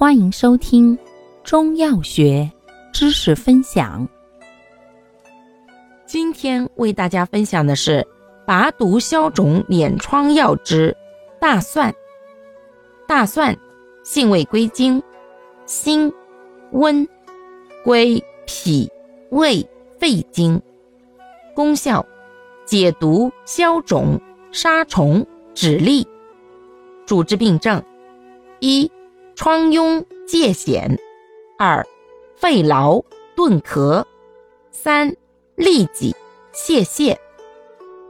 欢迎收听中药学知识分享。今天为大家分享的是拔毒消肿敛疮药之大蒜。大蒜性味归经：辛、温，归脾、胃、肺经。功效：解毒、消肿、杀虫、止痢。主治病症：一。疮痈疥癣，二肺痨顿咳，三痢疾泄泻，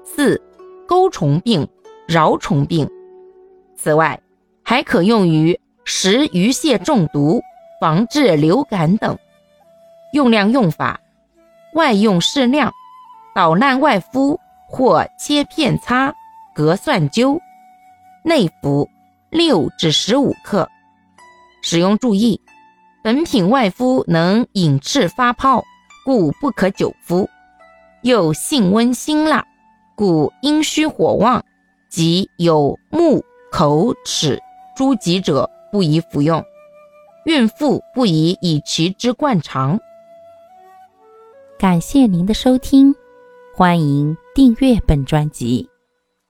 四钩虫病蛲虫病。此外，还可用于食鱼蟹中毒、防治流感等。用量用法：外用适量，捣烂外敷或切片擦，隔蒜灸；内服六至十五克。使用注意：本品外敷能引赤发泡，故不可久敷；又性温辛辣，故阴虚火旺及有目、口、齿诸疾者不宜服用。孕妇不宜以其之灌肠。感谢您的收听，欢迎订阅本专辑，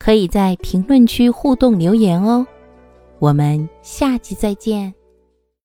可以在评论区互动留言哦。我们下期再见。